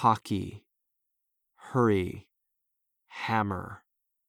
hockey, hurry, hammer,